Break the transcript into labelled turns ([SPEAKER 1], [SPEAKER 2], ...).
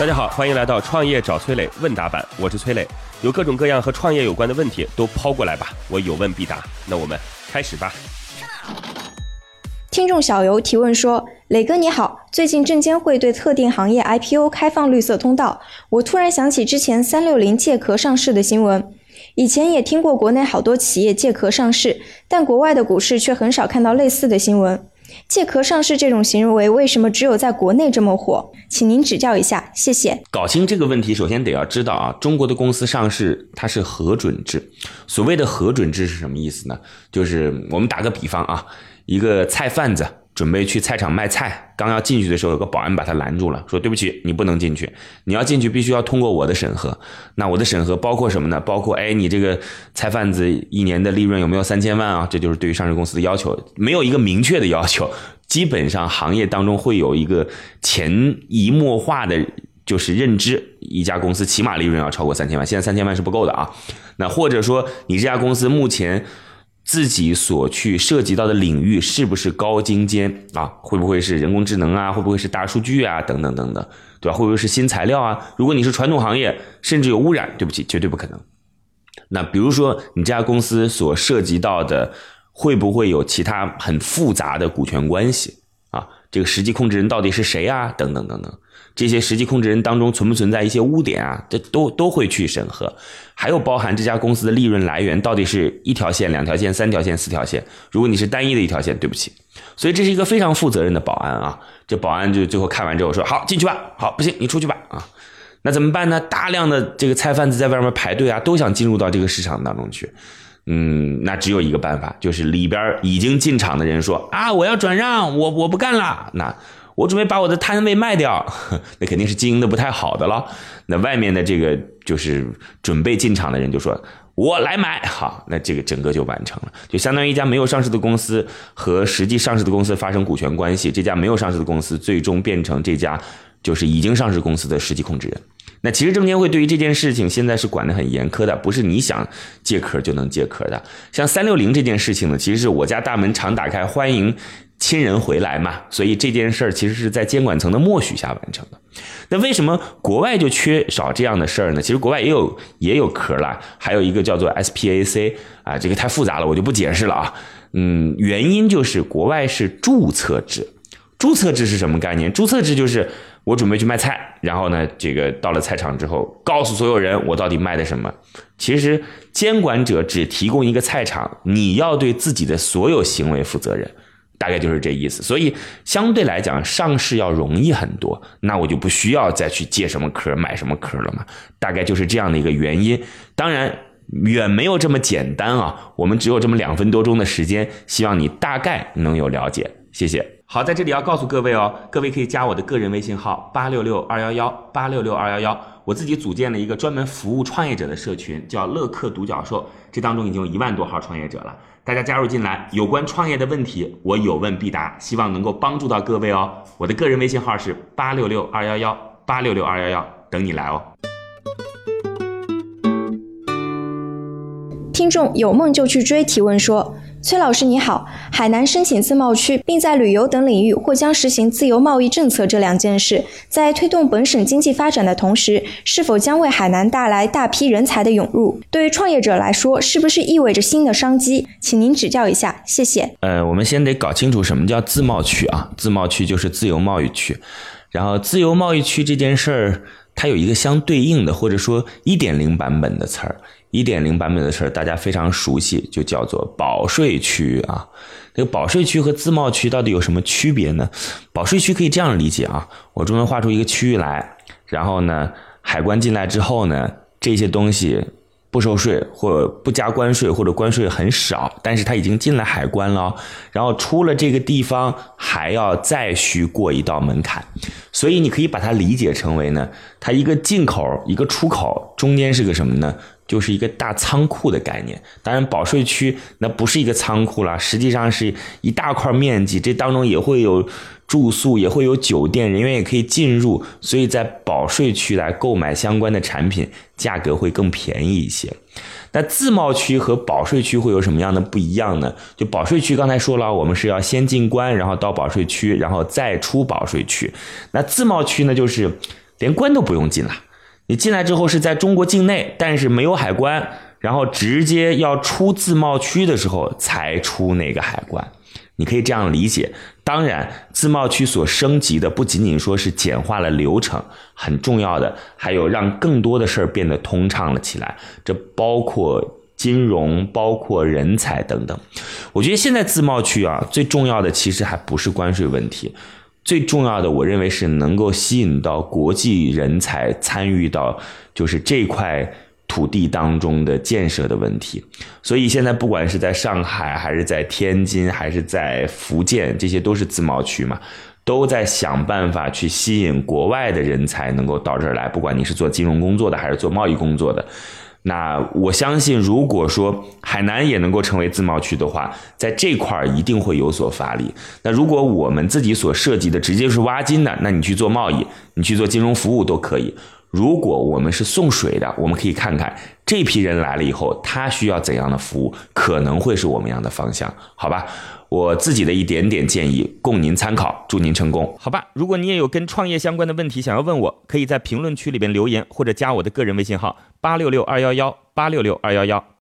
[SPEAKER 1] 大家好，欢迎来到创业找崔磊问答版，我是崔磊，有各种各样和创业有关的问题都抛过来吧，我有问必答。那我们开始吧。
[SPEAKER 2] 听众小游提问说：“磊哥你好，最近证监会对特定行业 IPO 开放绿色通道，我突然想起之前三六零借壳上市的新闻。以前也听过国内好多企业借壳上市，但国外的股市却很少看到类似的新闻。借壳上市这种行为为什么只有在国内这么火？请您指教一下，谢谢。
[SPEAKER 3] 搞清这个问题，首先得要知道啊，中国的公司上市它是核准制。所谓的核准制是什么意思呢？就是我们打个比方啊，一个菜贩子。准备去菜场卖菜，刚要进去的时候，有个保安把他拦住了，说：“对不起，你不能进去。你要进去，必须要通过我的审核。那我的审核包括什么呢？包括，哎，你这个菜贩子一年的利润有没有三千万啊？这就是对于上市公司的要求，没有一个明确的要求。基本上行业当中会有一个潜移默化的，就是认知，一家公司起码利润要超过三千万。现在三千万是不够的啊。那或者说，你这家公司目前。”自己所去涉及到的领域是不是高精尖啊？会不会是人工智能啊？会不会是大数据啊？等等等等，对吧？会不会是新材料啊？如果你是传统行业，甚至有污染，对不起，绝对不可能。那比如说你这家公司所涉及到的，会不会有其他很复杂的股权关系？这个实际控制人到底是谁啊？等等等等。这些实际控制人当中存不存在一些污点啊？这都都会去审核，还有包含这家公司的利润来源到底是一条线、两条线、三条线、四条线。如果你是单一的一条线，对不起，所以这是一个非常负责任的保安啊。这保安就最后看完之后说：“好，进去吧。”好，不行，你出去吧。啊，那怎么办呢？大量的这个菜贩子在外面排队啊，都想进入到这个市场当中去。嗯，那只有一个办法，就是里边已经进场的人说：“啊，我要转让，我我不干了。”那。我准备把我的摊位卖掉，那肯定是经营的不太好的了。那外面的这个就是准备进场的人就说：“我来买。”好，那这个整个就完成了，就相当于一家没有上市的公司和实际上市的公司发生股权关系，这家没有上市的公司最终变成这家就是已经上市公司的实际控制人。那其实证监会对于这件事情现在是管得很严苛的，不是你想借壳就能借壳的。像三六零这件事情呢，其实是我家大门常打开，欢迎。亲人回来嘛，所以这件事儿其实是在监管层的默许下完成的。那为什么国外就缺少这样的事儿呢？其实国外也有也有壳了，还有一个叫做 SPAC 啊，这个太复杂了，我就不解释了啊。嗯，原因就是国外是注册制，注册制是什么概念？注册制就是我准备去卖菜，然后呢，这个到了菜场之后，告诉所有人我到底卖的什么。其实监管者只提供一个菜场，你要对自己的所有行为负责任。大概就是这意思，所以相对来讲上市要容易很多，那我就不需要再去借什么壳买什么壳了嘛。大概就是这样的一个原因，当然远没有这么简单啊。我们只有这么两分多钟的时间，希望你大概能有了解。谢谢。好，在这里要告诉各位哦，各位可以加我的个人微信号八六六二幺幺八六六二幺幺，我自己组建了一个专门服务创业者的社群，叫乐客独角兽，这当中已经有一万多号创业者了。大家加入进来，有关创业的问题，我有问必答，希望能够帮助到各位哦。我的个人微信号是八六六二幺幺八六六二幺幺，等你来哦。
[SPEAKER 2] 听众有梦就去追提问说。崔老师你好，海南申请自贸区，并在旅游等领域或将实行自由贸易政策这两件事，在推动本省经济发展的同时，是否将为海南带来大批人才的涌入？对于创业者来说，是不是意味着新的商机？请您指教一下，谢谢。
[SPEAKER 3] 呃，我们先得搞清楚什么叫自贸区啊？自贸区就是自由贸易区，然后自由贸易区这件事儿，它有一个相对应的或者说一点零版本的词儿。一点零版本的事儿，大家非常熟悉，就叫做保税区啊。这个保税区和自贸区到底有什么区别呢？保税区可以这样理解啊，我专门画出一个区域来，然后呢，海关进来之后呢，这些东西不收税或不加关税，或者关税很少，但是它已经进了海关了，然后出了这个地方还要再需过一道门槛，所以你可以把它理解成为呢，它一个进口一个出口中间是个什么呢？就是一个大仓库的概念，当然保税区那不是一个仓库了，实际上是一大块面积，这当中也会有住宿，也会有酒店，人员也可以进入，所以在保税区来购买相关的产品，价格会更便宜一些。那自贸区和保税区会有什么样的不一样呢？就保税区刚才说了，我们是要先进关，然后到保税区，然后再出保税区。那自贸区呢，就是。连关都不用进了。你进来之后是在中国境内，但是没有海关，然后直接要出自贸区的时候才出那个海关。你可以这样理解。当然，自贸区所升级的不仅仅说是简化了流程，很重要的还有让更多的事儿变得通畅了起来。这包括金融，包括人才等等。我觉得现在自贸区啊，最重要的其实还不是关税问题。最重要的，我认为是能够吸引到国际人才参与到，就是这块土地当中的建设的问题。所以现在不管是在上海，还是在天津，还是在福建，这些都是自贸区嘛，都在想办法去吸引国外的人才能够到这儿来。不管你是做金融工作的，还是做贸易工作的。那我相信，如果说海南也能够成为自贸区的话，在这块儿一定会有所发力。那如果我们自己所涉及的直接是挖金的，那你去做贸易，你去做金融服务都可以。如果我们是送水的，我们可以看看这批人来了以后，他需要怎样的服务，可能会是我们样的方向，好吧？我自己的一点点建议，供您参考，祝您成功，
[SPEAKER 1] 好吧？如果你也有跟创业相关的问题想要问我，可以在评论区里边留言，或者加我的个人微信号八六六二幺幺八六六二幺幺。